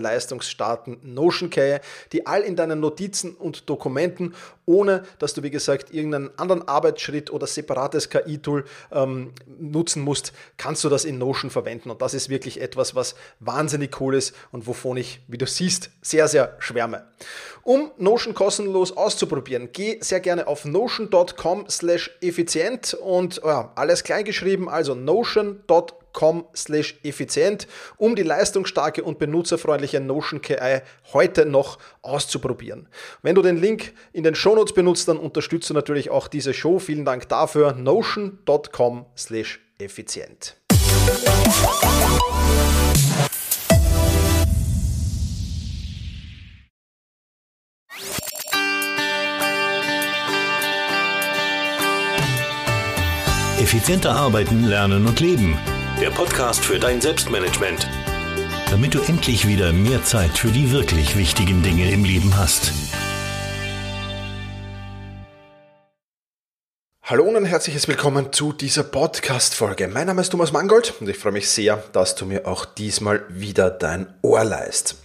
leistungsstarken Notion KI, die all in deinen Notizen und Dokumenten, ohne dass du, wie gesagt, irgendeinen anderen Arbeitsschritt oder separates KI-Tool ähm, nutzen musst, kannst du das in Notion verwenden. Und das ist wirklich etwas, was wahnsinnig cool ist und wovon ich, wie du siehst, sehr, sehr schwärme. Um Notion kostenlos auszuprobieren, geh sehr gerne auf notion.com slash effizient und ja, alles kleingeschrieben, also notion.com effizient, um die leistungsstarke und benutzerfreundliche Notion KI heute noch auszuprobieren. Wenn du den Link in den Shownotes benutzt, dann unterstützt du natürlich auch diese Show. Vielen Dank dafür. notion.com effizient. Effizienter arbeiten, lernen und leben der Podcast für dein Selbstmanagement. Damit du endlich wieder mehr Zeit für die wirklich wichtigen Dinge im Leben hast. Hallo und ein herzliches Willkommen zu dieser Podcast-Folge. Mein Name ist Thomas Mangold und ich freue mich sehr, dass du mir auch diesmal wieder dein Ohr leist.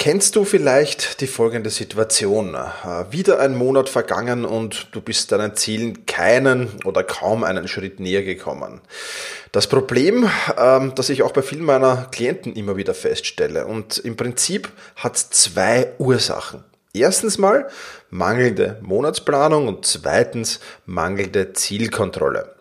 Kennst du vielleicht die folgende Situation? Äh, wieder ein Monat vergangen und du bist deinen Zielen keinen oder kaum einen Schritt näher gekommen. Das Problem, ähm, das ich auch bei vielen meiner Klienten immer wieder feststelle und im Prinzip hat zwei Ursachen. Erstens mal mangelnde Monatsplanung und zweitens mangelnde Zielkontrolle.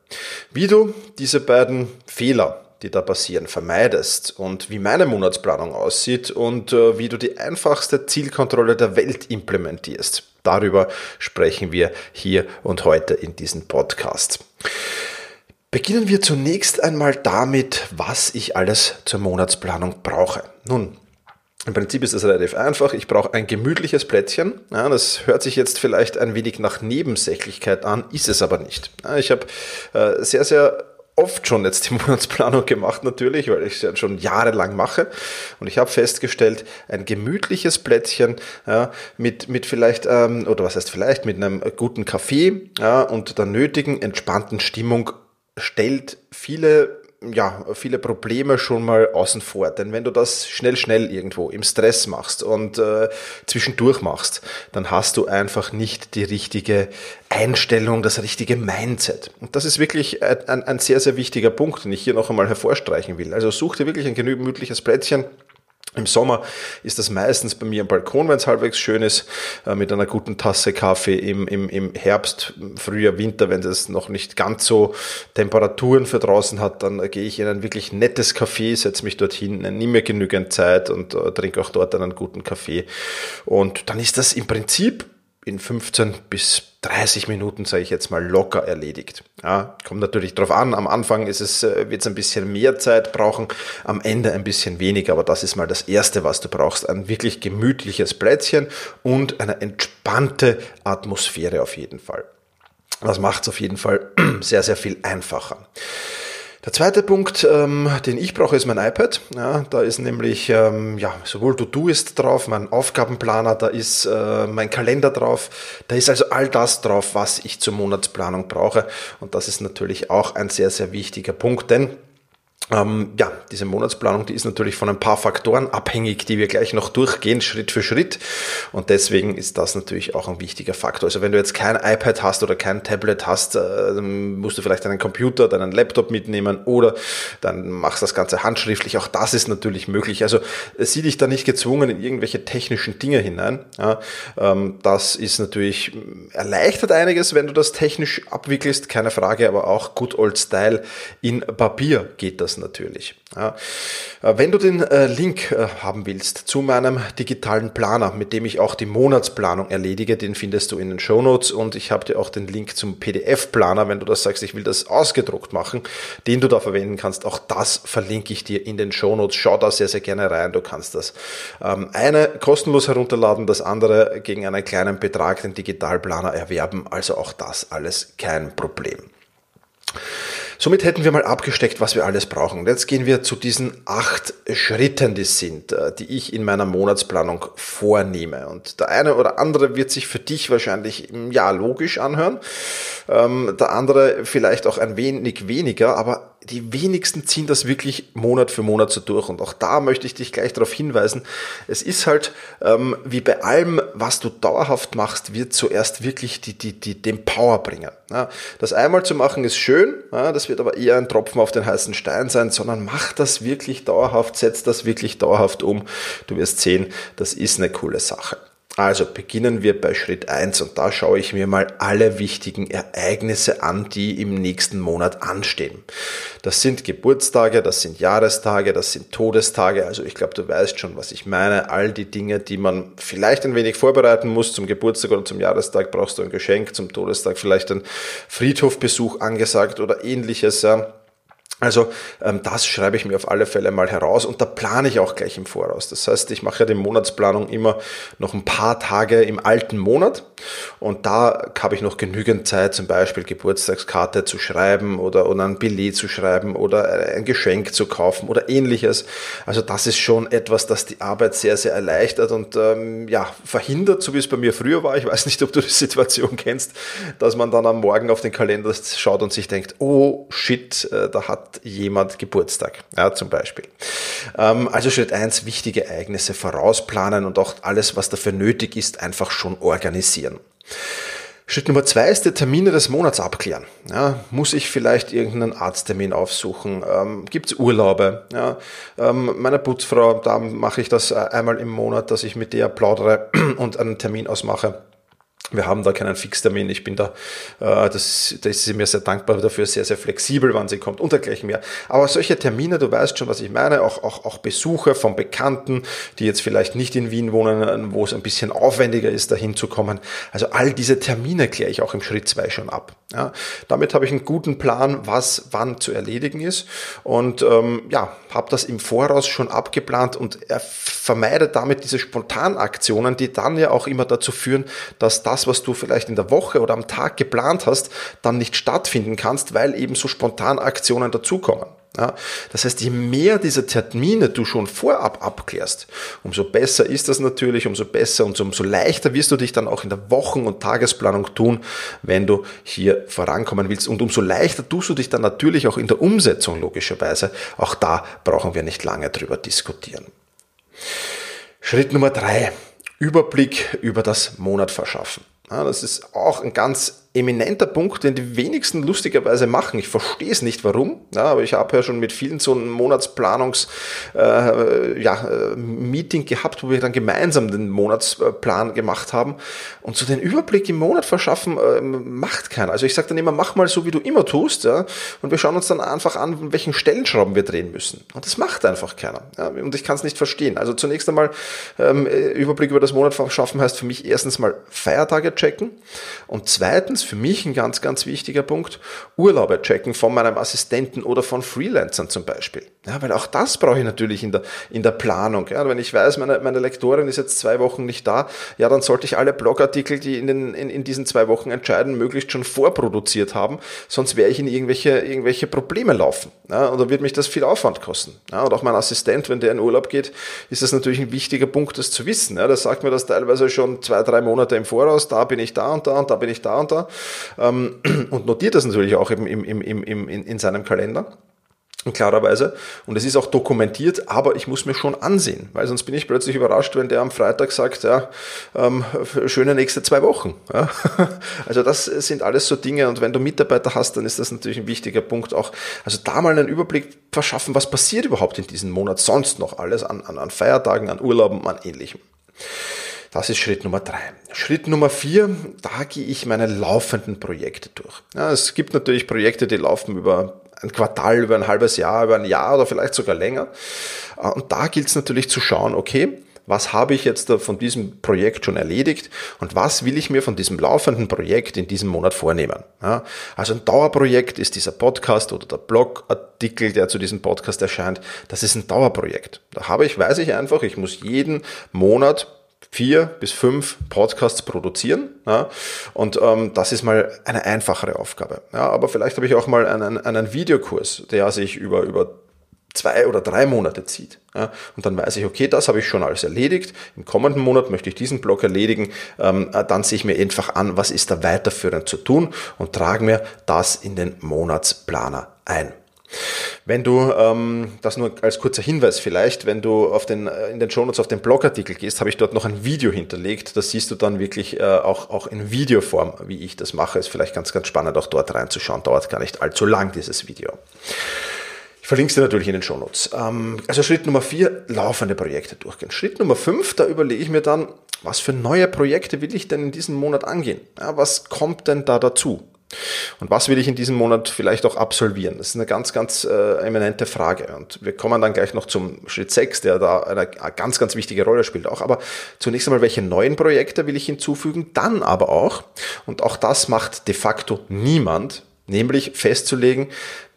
Wie du diese beiden Fehler die da passieren, vermeidest und wie meine Monatsplanung aussieht und äh, wie du die einfachste Zielkontrolle der Welt implementierst. Darüber sprechen wir hier und heute in diesem Podcast. Beginnen wir zunächst einmal damit, was ich alles zur Monatsplanung brauche. Nun, im Prinzip ist es relativ einfach. Ich brauche ein gemütliches Plättchen. Ja, das hört sich jetzt vielleicht ein wenig nach Nebensächlichkeit an, ist es aber nicht. Ja, ich habe äh, sehr, sehr oft schon jetzt die Monatsplanung gemacht natürlich, weil ich es ja schon jahrelang mache. Und ich habe festgestellt, ein gemütliches Plättchen ja, mit, mit vielleicht, ähm, oder was heißt vielleicht, mit einem guten Kaffee ja, und der nötigen entspannten Stimmung stellt viele ja, viele Probleme schon mal außen vor. Denn wenn du das schnell, schnell irgendwo im Stress machst und äh, zwischendurch machst, dann hast du einfach nicht die richtige Einstellung, das richtige Mindset. Und das ist wirklich ein, ein sehr, sehr wichtiger Punkt, den ich hier noch einmal hervorstreichen will. Also such dir wirklich ein gemütliches Plätzchen, im Sommer ist das meistens bei mir am Balkon, wenn es halbwegs schön ist, äh, mit einer guten Tasse Kaffee im, im, im Herbst, Frühjahr, Winter, wenn es noch nicht ganz so Temperaturen für draußen hat, dann gehe ich in ein wirklich nettes Café, setze mich dorthin, nehme mir genügend Zeit und äh, trinke auch dort einen guten Kaffee. Und dann ist das im Prinzip in 15 bis 30 Minuten, sage ich jetzt mal, locker erledigt. Ja, kommt natürlich drauf an. Am Anfang ist es, äh, wird es ein bisschen mehr Zeit brauchen, am Ende ein bisschen weniger, aber das ist mal das Erste, was du brauchst. Ein wirklich gemütliches Plätzchen und eine entspannte Atmosphäre auf jeden Fall. Das macht es auf jeden Fall sehr, sehr viel einfacher. Der zweite Punkt, ähm, den ich brauche, ist mein iPad. Ja, da ist nämlich ähm, ja, sowohl ist drauf, mein Aufgabenplaner, da ist äh, mein Kalender drauf. Da ist also all das drauf, was ich zur Monatsplanung brauche. Und das ist natürlich auch ein sehr, sehr wichtiger Punkt, denn Ähm, ja, diese Monatsplanung, die ist natürlich von ein paar Faktoren abhängig, die wir gleich noch durchgehen, Schritt für Schritt. Und deswegen ist das natürlich auch ein wichtiger Faktor. Also wenn du jetzt kein iPad hast oder kein Tablet hast, äh, musst du vielleicht deinen Computer, deinen Laptop mitnehmen oder dann machst das Ganze handschriftlich. Auch das ist natürlich möglich. Also äh, sieh dich da nicht gezwungen in irgendwelche technischen Dinge hinein. Ja, ähm, das ist natürlich erleichtert einiges, wenn du das technisch abwickelst, keine Frage, aber auch good old style in Papier geht das natürlich. Ja. Äh, wenn du den äh, Link äh, haben willst zu meinem digitalen Planer, mit dem ich auch die Monatsplanung erledige, den findest du in den Show Notes und ich habe dir auch den Link zum PDF-Planer, wenn du das sagst, ich will das ausgedruckt machen, den du da verwenden kannst. Auch das verlinke ich dir in den Show Notes. Schau da sehr, sehr gerne rein. Du kannst das ähm, eine kostenlos herunterladen, das andere gegen einen kleinen Betrag, den Digitalplaner erwerben. Also auch das alles kein Problem. Somit hätten wir mal abgesteckt, was wir alles brauchen. Jetzt gehen wir zu diesen acht Schritten, die sind, äh, die ich in meiner Monatsplanung vornehme. Und der eine oder andere wird sich für dich wahrscheinlich ja logisch anhören, ähm, der andere vielleicht auch ein wenig weniger, aber die wenigsten ziehen das wirklich Monat für Monat so durch. Und auch da möchte ich dich gleich darauf hinweisen, es ist halt ähm, wie bei allem, was du dauerhaft machst, wird zuerst wirklich die, die, die, den Power bringen. Ja, das einmal zu machen ist schön, ja, das wird aber eher ein Tropfen auf den heißen Stein sein, sondern mach das wirklich dauerhaft, setz das wirklich dauerhaft um. Du wirst sehen, das ist eine coole Sache. Also beginnen wir bei Schritt eins und da schaue ich mir mal alle wichtigen Ereignisse an, die im nächsten Monat anstehen. Das sind Geburtstage, das sind Jahrestage, das sind Todestage. Also ich glaube, du weißt schon, was ich meine. All die Dinge, die man vielleicht ein wenig vorbereiten muss. Zum Geburtstag oder zum Jahrestag brauchst du ein Geschenk, zum Todestag vielleicht ein Friedhofbesuch angesagt oder ähnliches. Also ähm, das schreibe ich mir auf alle Fälle mal heraus und da plane ich auch gleich im Voraus. Das heißt, ich mache ja die Monatsplanung immer noch ein paar Tage im alten Monat und da habe ich noch genügend Zeit, zum Beispiel Geburtstagskarte zu schreiben oder, oder ein Billet zu schreiben oder ein Geschenk zu kaufen oder ähnliches. Also das ist schon etwas, das die Arbeit sehr, sehr erleichtert und ähm, ja, verhindert, so wie es bei mir früher war. Ich weiß nicht, ob du die Situation kennst, dass man dann am Morgen auf den Kalender schaut und sich denkt, oh shit, äh, da hat jemand Geburtstag, ja, zum Beispiel. Ähm, also Schritt eins: wichtige Ereignisse vorausplanen und auch alles, was dafür nötig ist, einfach schon organisieren. Schritt Nummer zwei ist die Termine des Monats abklären. Ja, muss ich vielleicht irgendeinen Arzttermin aufsuchen? Ähm, Gibt es Urlaube? Ja, ähm, meine Putzfrau, da mache ich das äh, einmal im Monat, dass ich mit der plaudere und einen Termin ausmache. Wir haben da keinen Fixtermin. Ich bin da, äh, das, das ist sie mir sehr dankbar dafür, sehr, sehr flexibel, wann sie kommt und dergleichen mehr. Aber solche Termine, du weißt schon, was ich meine, auch, auch, auch Besuche von Bekannten, die jetzt vielleicht nicht in Wien wohnen, wo es ein bisschen aufwendiger ist, dahin zu kommen. Also all diese Termine kläre ich auch im Schritt zwei schon ab. Ja, damit habe ich einen guten Plan, was wann zu erledigen ist und ähm, ja, habe das im Voraus schon abgeplant und vermeide damit diese Spontanaktionen, die dann ja auch immer dazu führen, dass das, was du vielleicht in der Woche oder am Tag geplant hast, dann nicht stattfinden kannst, weil eben so Spontanaktionen dazukommen. Ja, das heißt, je mehr diese Termine du schon vorab abklärst, umso besser ist das natürlich, umso besser und umso leichter wirst du dich dann auch in der Wochen- und Tagesplanung tun, wenn du hier vorankommen willst. Und umso leichter tust du dich dann natürlich auch in der Umsetzung, logischerweise. Auch da brauchen wir nicht lange drüber diskutieren. Schritt Nummer drei. Überblick über das Monat verschaffen. Ja, das ist auch ein ganz eminenter Punkt, den die wenigsten lustigerweise machen. Ich verstehe es nicht, warum, ja, aber ich habe ja schon mit vielen so ein Monatsplanungs äh, ja, äh, gehabt, wo wir dann gemeinsam den Monatsplan gemacht haben und so den Überblick im Monat verschaffen äh, macht keiner. Also ich sage dann immer, mach mal so, wie du immer tust, ja, und wir schauen uns dann einfach an, welchen Stellenschrauben wir drehen müssen. Und das macht einfach keiner. Ja, und ich kann es nicht verstehen. Also zunächst einmal ähm, Überblick über das Monat verschaffen heißt für mich erstens mal Feiertage checken und zweitens übrigens für mich ein ganz, ganz wichtiger Punkt, Urlaube checken von meinem Assistenten oder von Freelancern zum Beispiel. Ja, weil auch das brauche ich natürlich in der, in der Planung. Ja, wenn ich weiß, meine, meine Lektorin ist jetzt zwei Wochen nicht da, ja, dann sollte ich alle Blogartikel, die in, den, in, in diesen zwei Wochen entscheiden, möglichst schon vorproduziert haben, sonst werde ich in irgendwelche, irgendwelche Probleme laufen. Ja, oder wird mich das viel Aufwand kosten. Ja, und auch mein Assistent, wenn der in Urlaub geht, ist das natürlich ein wichtiger Punkt, das zu wissen. Ja, das sagt mir das teilweise schon zwei, drei Monate im Voraus, da bin ich da und da und da bin ich da und da ähm, und notiert das natürlich auch im, im, im, im, in, in seinem Kalender. klarerweise. Und es ist auch dokumentiert, aber ich muss mir schon ansehen, weil sonst bin ich plötzlich überrascht, wenn der am Freitag sagt, ja, ähm, schöne nächste zwei Wochen. Ja. Also das sind alles so Dinge und wenn du Mitarbeiter hast, dann ist das natürlich ein wichtiger Punkt auch. Also da mal einen Überblick verschaffen, was passiert überhaupt in diesem Monat sonst noch alles an, an, an Feiertagen, an Urlauben, an ähnlichem. Das ist Schritt Nummer drei. Schritt Nummer vier, da gehe ich meine laufenden Projekte durch. Ja, es gibt natürlich Projekte, die laufen über ein Quartal, über ein halbes Jahr, über ein Jahr oder vielleicht sogar länger. Äh, und da gilt es natürlich zu schauen, okay, was habe ich jetzt von diesem Projekt schon erledigt und was will ich mir von diesem laufenden Projekt in diesem Monat vornehmen. Ja, also ein Dauerprojekt ist dieser Podcast oder der Blogartikel, der zu diesem Podcast erscheint, das ist ein Dauerprojekt. Da habe ich, weiß ich einfach, ich muss jeden Monat vier bis fünf Podcasts produzieren. Ja, und ähm, das ist mal eine einfachere Aufgabe. Ja, aber vielleicht habe ich auch mal einen, einen Videokurs, der sich über, über zwei oder drei Monate zieht. Ja, und dann weiß ich, okay, das habe ich schon alles erledigt. Im kommenden Monat möchte ich diesen Block erledigen. Ähm, äh, dann sehe ich mir einfach an, was ist da weiterführend zu tun und trage mir das in den Monatsplaner ein. Wenn du, ähm, das nur als kurzer Hinweis vielleicht, wenn du auf den, äh, in den Shownotes auf den Blogartikel gehst, habe ich dort noch ein Video hinterlegt. Das siehst du dann wirklich äh, auch, auch in Videoform, wie ich das mache. Ist vielleicht ganz, ganz spannend, auch dort reinzuschauen. Dauert gar nicht allzu lang, dieses Video. Ich verlinke dir natürlich in den Shownotes. Ähm, also Schritt Nummer vier, laufende Projekte durchgehen. Schritt Nummer fünf, da überlege ich mir dann, was für neue Projekte will ich denn in diesem Monat angehen? Ja, was kommt denn da dazu? Und was will ich in diesem Monat vielleicht auch absolvieren? Das ist eine ganz, ganz äh, eminente Frage. Und wir kommen dann gleich noch zum Schritt 6, der da eine ganz, ganz wichtige Rolle spielt auch. Aber zunächst einmal, welche neuen Projekte will ich hinzufügen? Dann aber auch, und auch das macht de facto niemand, nämlich festzulegen,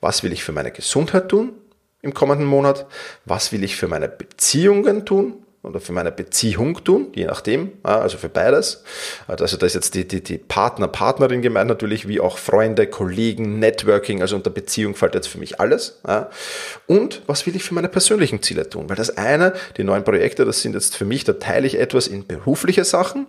was will ich für meine Gesundheit tun im kommenden Monat? Was will ich für meine Beziehungen tun? Oder für meine Beziehung tun, je nachdem, also für beides. Also da ist jetzt die, die, die Partner, Partnerin gemeint natürlich, wie auch Freunde, Kollegen, Networking, also unter Beziehung fällt jetzt für mich alles. Und was will ich für meine persönlichen Ziele tun? Weil das eine, die neuen Projekte, das sind jetzt für mich, da teile ich etwas in berufliche Sachen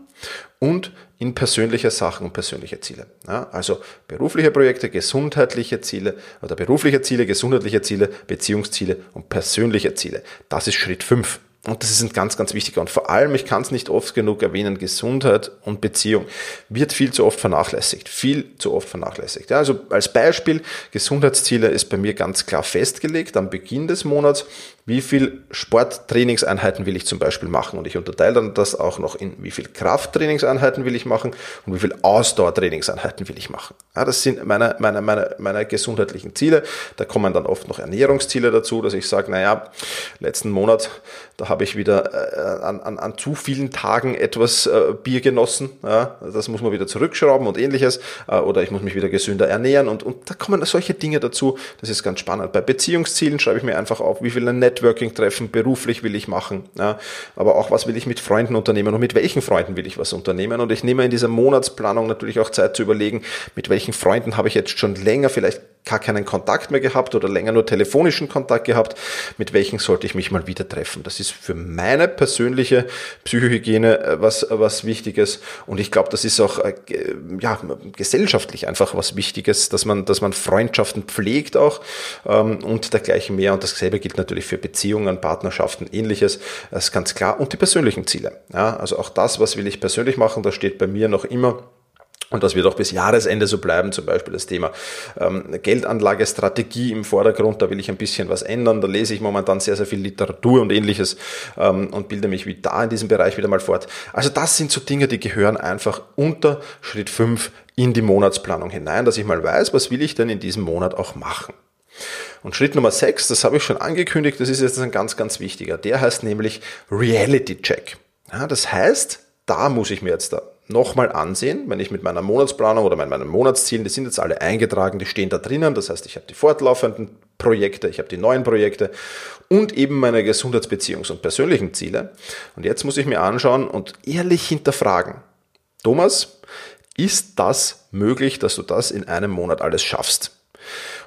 und in persönliche Sachen und persönliche Ziele. Also berufliche Projekte, gesundheitliche Ziele oder berufliche Ziele, gesundheitliche Ziele, Beziehungsziele und persönliche Ziele. Das ist Schritt fünf. Und das ist ein ganz, ganz wichtiger. Und vor allem, ich kann es nicht oft genug erwähnen, Gesundheit und Beziehung wird viel zu oft vernachlässigt. Viel zu oft vernachlässigt. Ja, also als Beispiel, Gesundheitsziele ist bei mir ganz klar festgelegt am Beginn des Monats wie viel Sporttrainingseinheiten will ich zum Beispiel machen und ich unterteile dann das auch noch in wie viel Krafttrainingseinheiten will ich machen und wie viel Ausdauertrainingseinheiten will ich machen. Ja, das sind meine, meine, meine, meine gesundheitlichen Ziele. Da kommen dann oft noch Ernährungsziele dazu, dass ich sage, naja, letzten Monat, da habe ich wieder äh, an, an, an zu vielen Tagen etwas äh, Bier genossen. Ja, das muss man wieder zurückschrauben und ähnliches. Äh, oder ich muss mich wieder gesünder ernähren und, und da kommen solche Dinge dazu. Das ist ganz spannend. Bei Beziehungszielen schreibe ich mir einfach auf, wie viele Networking-Treffen beruflich will ich machen, ja, aber auch was will ich mit Freunden unternehmen und mit welchen Freunden will ich was unternehmen. Und ich nehme in dieser Monatsplanung natürlich auch Zeit zu überlegen, mit welchen Freunden habe ich jetzt schon länger vielleicht gar keinen Kontakt mehr gehabt oder länger nur telefonischen Kontakt gehabt, mit welchen sollte ich mich mal wieder treffen. Das ist für meine persönliche Psychohygiene äh, was, was Wichtiges. Und ich glaube, das ist auch äh, ja, gesellschaftlich einfach was Wichtiges, dass man, dass man Freundschaften pflegt auch ähm, und dergleichen mehr. Und dasselbe gilt natürlich für Beziehungen, Partnerschaften, ähnliches, das ist ganz klar. Und die persönlichen Ziele. Ja, also auch das, was will ich persönlich machen, da steht bei mir noch immer und das wird auch bis Jahresende so bleiben, zum Beispiel das Thema ähm, Geldanlagestrategie im Vordergrund, da will ich ein bisschen was ändern, da lese ich momentan sehr, sehr viel Literatur und ähnliches ähm, und bilde mich wie da in diesem Bereich wieder mal fort. Also das sind so Dinge, die gehören einfach unter Schritt 5 in die Monatsplanung hinein, dass ich mal weiß, was will ich denn in diesem Monat auch machen. Und Schritt Nummer 6, das habe ich schon angekündigt, das ist jetzt ein ganz, ganz wichtiger, der heißt nämlich Reality Check. Ja, das heißt, da muss ich mir jetzt da nochmal ansehen, wenn ich mit meiner Monatsplanung oder mit meinen Monatszielen, die sind jetzt alle eingetragen, die stehen da drinnen. Das heißt, ich habe die fortlaufenden Projekte, ich habe die neuen Projekte und eben meine Gesundheitsbeziehungs- und persönlichen Ziele. Und jetzt muss ich mir anschauen und ehrlich hinterfragen. Thomas, ist das möglich, dass du das in einem Monat alles schaffst?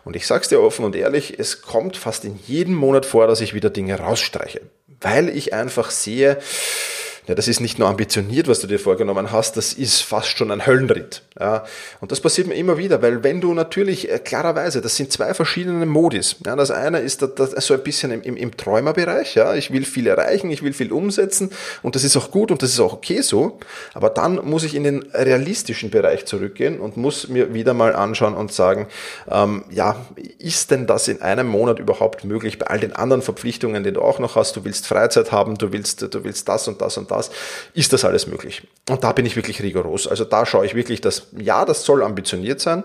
Und ich sag's dir offen und ehrlich, es kommt fast in jedem Monat vor, dass ich wieder Dinge rausstreiche, weil ich einfach sehe, ja, das ist nicht nur ambitioniert, was du dir vorgenommen hast, das ist fast schon ein Höllenritt. Ja, und das passiert mir immer wieder, weil wenn du natürlich äh, klarerweise, das sind zwei verschiedene Modis. Ja, das eine ist das, das so ein bisschen im, im, im Träumerbereich. Ja, ich will viel erreichen, ich will viel umsetzen und das ist auch gut und das ist auch okay so. Aber dann muss ich in den realistischen Bereich zurückgehen und muss mir wieder mal anschauen und sagen, ähm, ja, ist denn das in einem Monat überhaupt möglich bei all den anderen Verpflichtungen, die du auch noch hast? Du willst Freizeit haben, du willst, du willst das und das und das. Ist das alles möglich? Und da bin ich wirklich rigoros. Also da schaue ich wirklich, dass ja, das soll ambitioniert sein,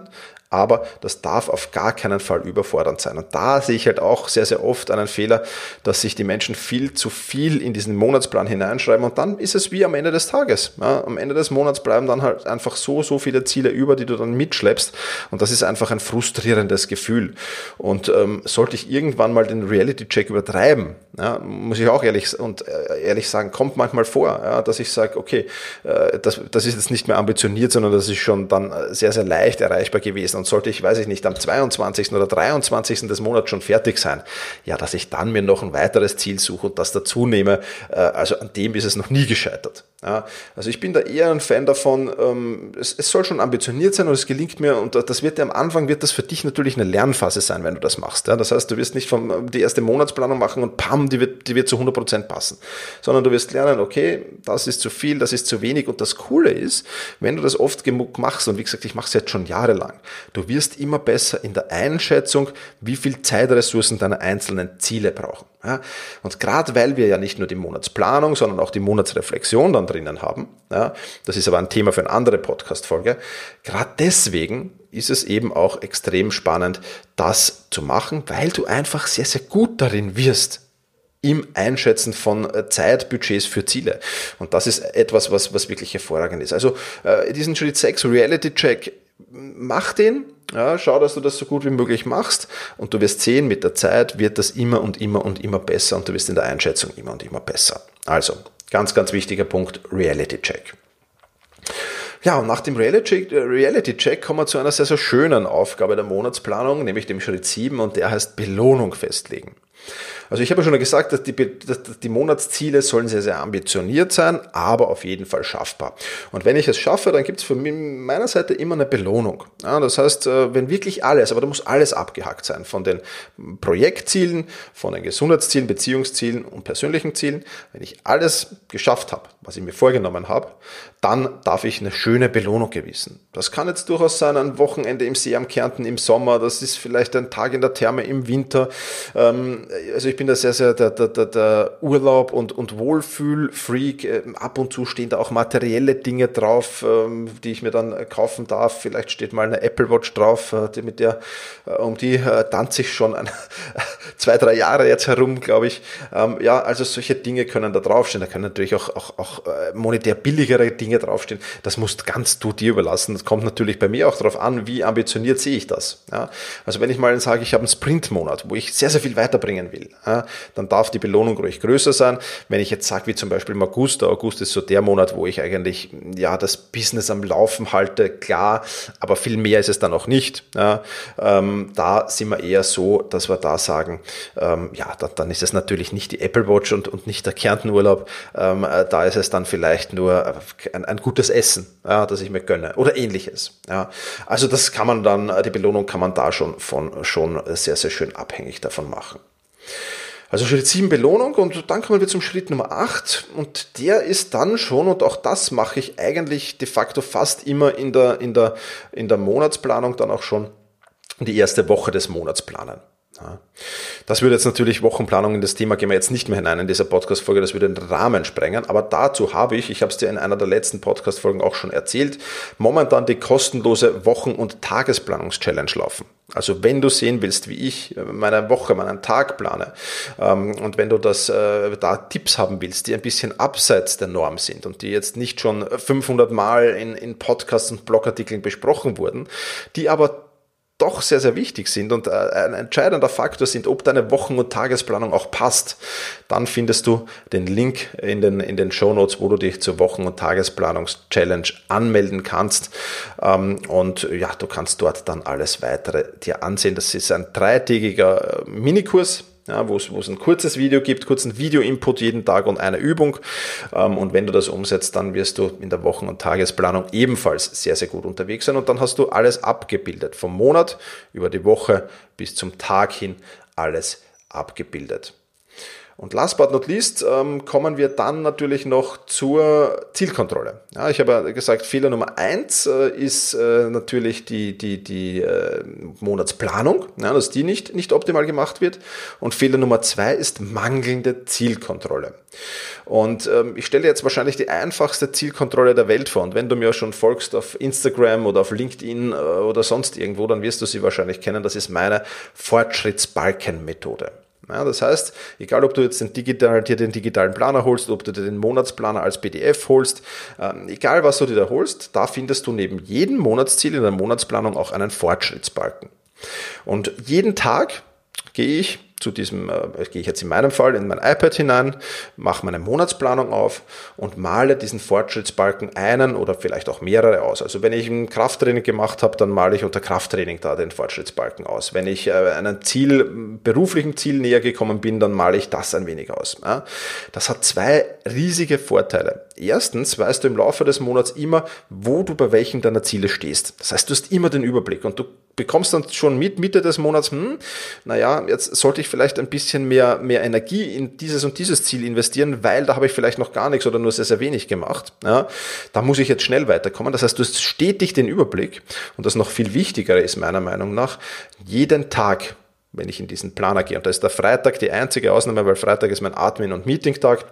aber das darf auf gar keinen Fall überfordernd sein. Und da sehe ich halt auch sehr, sehr oft einen Fehler, dass sich die Menschen viel zu viel in diesen Monatsplan hineinschreiben und dann ist es wie am Ende des Tages. Ja, am Ende des Monats bleiben dann halt einfach so, so viele Ziele über, die du dann mitschleppst und das ist einfach ein frustrierendes Gefühl. Und ähm, sollte ich irgendwann mal den Reality-Check übertreiben, ja, muss ich auch ehrlich und äh, ehrlich sagen, kommt manchmal vor, ja, dass ich sage, okay, äh, das, das ist jetzt nicht mehr ambitioniert, sondern das ist schon dann sehr, sehr leicht erreichbar gewesen und sollte ich, weiß ich nicht, am 22. oder 23. des Monats schon fertig sein, ja, dass ich dann mir noch ein weiteres Ziel suche und das dazu nehme, äh, also an dem ist es noch nie gescheitert. Ja, also ich bin da eher ein Fan davon, ähm, es, es, soll schon ambitioniert sein und es gelingt mir und das wird ja am Anfang wird das für dich natürlich eine Lernphase sein, wenn du das machst. Ja? Das heißt, du wirst nicht vom, die erste Monatsplanung machen und pam, die wird, die wird zu 100% passen, sondern du wirst lernen, okay, das ist zu viel, das ist zu wenig und das Coole ist, wenn du das oft genug machst und wie gesagt, ich mache es jetzt schon jahrelang, du wirst immer besser in der Einschätzung, wie viel Zeitressourcen deine einzelnen Ziele brauchen. Ja? Und gerade weil wir ja nicht nur die Monatsplanung, sondern auch die Monatsreflexion dann drinnen haben. Ja, das ist aber ein Thema für eine andere Podcast-Folge. Gerade deswegen ist es eben auch extrem spannend, das zu machen, weil du einfach sehr, sehr gut darin wirst im Einschätzen von äh, Zeitbudgets für Ziele. Und das ist etwas, was, was wirklich hervorragend ist. Also äh, diesen Schritt 6, Reality Check, mach den, ja, schau, dass du das so gut wie möglich machst und du wirst sehen, mit der Zeit wird das immer und immer und immer besser und du wirst in der Einschätzung immer und immer besser. Also, Ganz, ganz wichtiger Punkt, Reality Check. Ja, und nach dem Reality Check kommen wir zu einer sehr, sehr schönen Aufgabe der Monatsplanung, nämlich dem Schritt 7 und der heißt Belohnung festlegen. Also ich habe ja schon gesagt, dass die, dass die Monatsziele sollen sehr, sehr ambitioniert sein, aber auf jeden Fall schaffbar. Und wenn ich es schaffe, dann gibt es von meiner Seite immer eine Belohnung. Ja, das heißt, äh, wenn wirklich alles, aber da muss alles abgehackt sein, von den Projektzielen, von den Gesundheitszielen, Beziehungszielen und persönlichen Zielen, wenn ich alles geschafft habe, was ich mir vorgenommen habe, dann darf ich eine schöne Belohnung gewissen. Das kann jetzt durchaus sein, ein Wochenende im See am Kärnten im Sommer, das ist vielleicht ein Tag in der Therme im Winter. Ähm, also ich bin da sehr, sehr der, der, der, der Urlaub- und, und Wohlfühl-Freak. Ähm, ab und zu stehen da auch materielle Dinge drauf, ähm, die ich mir dann kaufen darf. Vielleicht steht mal eine Apple Watch drauf, äh, mit der, äh, um die äh, tanze ich schon zwei, drei Jahre jetzt herum, glaube ich. Ja, also solche Dinge können da draufstehen. Da können natürlich auch, auch, auch monetär billigere Dinge Dinge draufstehen, das musst ganz du dir überlassen. Das kommt natürlich bei mir auch darauf an, wie ambitioniert sehe ich das. Ja? Also wenn ich mal sage, ich habe einen Sprintmonat, wo ich sehr, sehr viel weiterbringen will, ja, dann darf die Belohnung ruhig größer sein. Wenn ich jetzt sage, wie zum Beispiel im August, August ist so der Monat, wo ich eigentlich ja das Business am Laufen halte, klar, aber viel mehr ist es dann auch nicht. Ja? Ähm, da sind wir eher so, dass wir da sagen, ähm, ja, da, dann ist es natürlich nicht die Apple Watch und, und nicht der Kärntenurlaub. Ähm, äh, da ist es dann vielleicht nur ein ein, ein gutes Essen, ja, das ich mir gönne oder ähnliches. Ja. Also das kann man dann, die Belohnung kann man da schon, von, schon sehr, sehr schön abhängig davon machen. Also Schritt 7 Belohnung und dann kommen wir zum Schritt Nummer 8 und der ist dann schon, und auch das mache ich eigentlich de facto fast immer in der, in der, in der Monatsplanung dann auch schon die erste Woche des Monats planen. Das würde jetzt natürlich Wochenplanung in das Thema gehen wir jetzt nicht mehr hinein in dieser Podcast-Folge, das würde den Rahmen sprengen, aber dazu habe ich, ich habe es dir in einer der letzten Podcast-Folgen auch schon erzählt, momentan die kostenlose Wochen- und Tagesplanungs-Challenge laufen. Also wenn du sehen willst, wie ich meine Woche, meinen Tag plane ähm, und wenn du das äh, da Tipps haben willst, die ein bisschen abseits der Norm sind und die jetzt nicht schon 500 Mal in, in Podcasts und Blogartikeln besprochen wurden, die aber doch sehr, sehr wichtig sind und äh, ein entscheidender Faktor sind, ob deine Wochen- und Tagesplanung auch passt, dann findest du den Link in den, in den Show Notes, wo du dich zur Wochen- und Tagesplanungs-Challenge anmelden kannst. Ähm, und ja, du kannst dort dann alles weitere dir ansehen. Das ist ein dreitägiger äh, Minikurs ja, wo es ein kurzes Video gibt, kurzen Video-Input jeden Tag und eine Übung. Ähm, und wenn du das umsetzt, dann wirst du in der Wochen- und Tagesplanung ebenfalls sehr, sehr gut unterwegs sein. Und dann hast du alles abgebildet. Vom Monat über die Woche bis zum Tag hin alles abgebildet. Und last but not least ähm, kommen wir dann natürlich noch zur Zielkontrolle. Ja, ich habe gesagt, Fehler Nummer eins äh, ist äh, natürlich die, die, die äh, Monatsplanung, ja, dass die nicht, nicht optimal gemacht wird. Und Fehler Nummer zwei ist mangelnde Zielkontrolle. Und ähm, ich stelle jetzt wahrscheinlich die einfachste Zielkontrolle der Welt vor. Und wenn du mir schon folgst auf Instagram oder auf LinkedIn äh, oder sonst irgendwo, dann wirst du sie wahrscheinlich kennen. Das ist meine Fortschrittsbalkenmethode. Ja, das heißt, egal ob du jetzt den digital, dir den digitalen Planer holst, ob du dir den Monatsplaner als PDF holst, ähm, egal was du dir da holst, da findest du neben jedem Monatsziel in der Monatsplanung auch einen Fortschrittsbalken. Und jeden Tag gehe ich zu diesem, äh, gehe ich jetzt in meinem Fall in mein iPad hinein, mache meine Monatsplanung auf und male diesen Fortschrittsbalken einen oder vielleicht auch mehrere aus. Also wenn ich ein Krafttraining gemacht habe, dann male ich unter Krafttraining da den Fortschrittsbalken aus. Wenn ich äh, einem Ziel, beruflichen Ziel näher gekommen bin, dann male ich das ein wenig aus. Ja. Das hat zwei riesige Vorteile. Erstens weißt du im Laufe des Monats immer, wo du bei welchen deiner Ziele stehst. Das heißt, du hast immer den Überblick und du bekommst dann schon mit Mitte des Monats, hm, naja, jetzt sollte ich vielleicht ein bisschen mehr, mehr Energie in dieses und dieses Ziel investieren, weil da habe ich vielleicht noch gar nichts oder nur sehr, sehr wenig gemacht. Ja, da muss ich jetzt schnell weiterkommen. Das heißt, du hast stetig den Überblick und das noch viel wichtigere ist meiner Meinung nach, jeden Tag wenn ich in diesen Planer gehe. Und da ist der Freitag die einzige Ausnahme, weil Freitag ist mein Admin- und Meeting-Tag.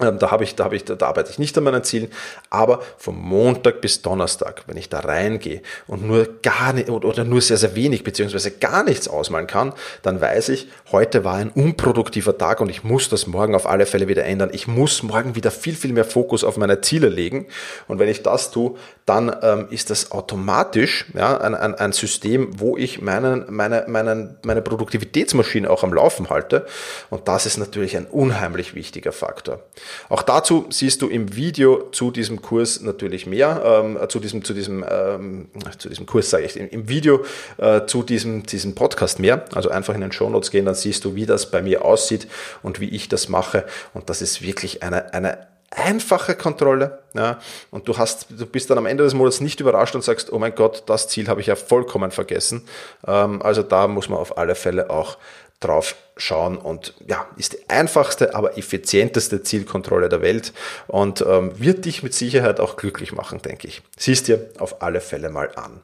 Ähm, da habe ich, da habe ich, da, arbeite ich nicht an meinen Zielen, aber vom Montag bis Donnerstag, wenn ich da reingehe und nur gar nicht oder nur sehr, sehr wenig beziehungsweise gar nichts ausmalen kann, dann weiß ich, heute war ein unproduktiver Tag und ich muss das morgen auf alle Fälle wieder ändern. Ich muss morgen wieder viel, viel mehr Fokus auf meine Ziele legen. Und wenn ich das tue, dann ähm, ist das automatisch ja, ein, ein, ein System, wo ich meinen, meine, meinen, meine Produktivitätsmaschine auch am Laufen halte. Und das ist natürlich ein unheimlich wichtiger Faktor. Auch dazu siehst du im Video zu diesem Kurs natürlich mehr, ähm, zu diesem, zu diesem, ähm, zu diesem Kurs sage ich, im, im Video äh, zu diesem, diesem Podcast mehr. Also einfach in den Show Notes gehen, dann siehst du, wie das bei mir aussieht und wie ich das mache. Und das ist wirklich eine, eine einfache Kontrolle. Ja, und du hast, du bist dann am Ende des Monats nicht überrascht und sagst, oh mein Gott, das Ziel habe ich ja vollkommen vergessen. Ähm, also da muss man auf alle Fälle auch drauf schauen und ja, ist die einfachste, aber effizienteste Zielkontrolle der Welt und ähm, wird dich mit Sicherheit auch glücklich machen, denke ich. Siehst dir auf alle Fälle mal an.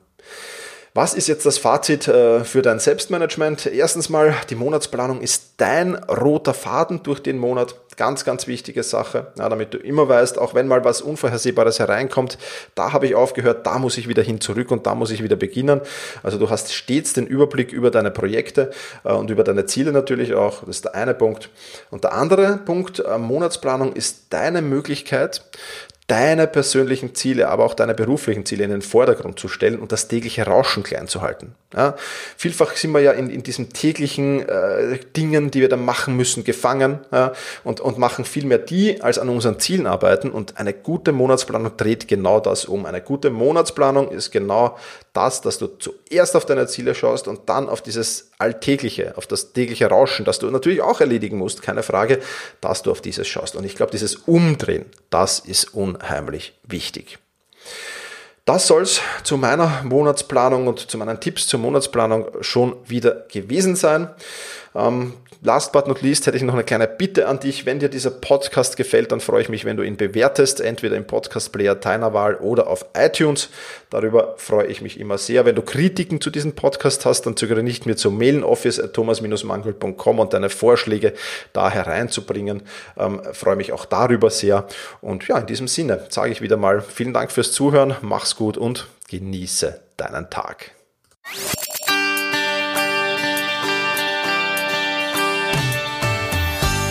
Was ist jetzt das Fazit äh, für dein Selbstmanagement? Erstens mal, die Monatsplanung ist dein roter Faden durch den Monat. Ganz, ganz wichtige Sache, ja, damit du immer weißt, auch wenn mal was Unvorhersehbares hereinkommt, da habe ich aufgehört, da muss ich wieder hin zurück und da muss ich wieder beginnen. Also du hast stets den Überblick über deine Projekte äh, und über deine Ziele natürlich auch. Das ist der eine Punkt. Und der andere Punkt, äh, Monatsplanung ist deine Möglichkeit, deine persönlichen Ziele, aber auch deine beruflichen Ziele in den Vordergrund zu stellen und das tägliche Rauschen klein zu halten. Ja, vielfach sind wir ja in, in diesen täglichen äh, Dingen, die wir da machen müssen, gefangen ja, und, und machen viel mehr die, als an unseren Zielen arbeiten. Und eine gute Monatsplanung dreht genau das um. Eine gute Monatsplanung ist genau das, dass du zuerst auf deine Ziele schaust und dann auf dieses Alltägliche, auf das tägliche Rauschen, das du natürlich auch erledigen musst, keine Frage, dass du auf dieses schaust. Und ich glaube, dieses Umdrehen, das ist unheimlich wichtig. Das soll es zu meiner Monatsplanung und zu meinen Tipps zur Monatsplanung schon wieder gewesen sein. Ähm, last but not least hätte ich noch eine kleine Bitte an dich. Wenn dir dieser Podcast gefällt, dann freue ich mich, wenn du ihn bewertest, entweder im Podcast-Player deiner Wahl oder auf iTunes. Darüber freue ich mich immer sehr. Wenn du Kritiken zu diesem Podcast hast, dann zögere nicht mir zu mailen, office.thomas-mangold.com und deine Vorschläge da hereinzubringen. Ähm, freue mich auch darüber sehr. Und ja, in diesem Sinne sage ich wieder mal vielen Dank fürs Zuhören, mach's gut und genieße deinen Tag.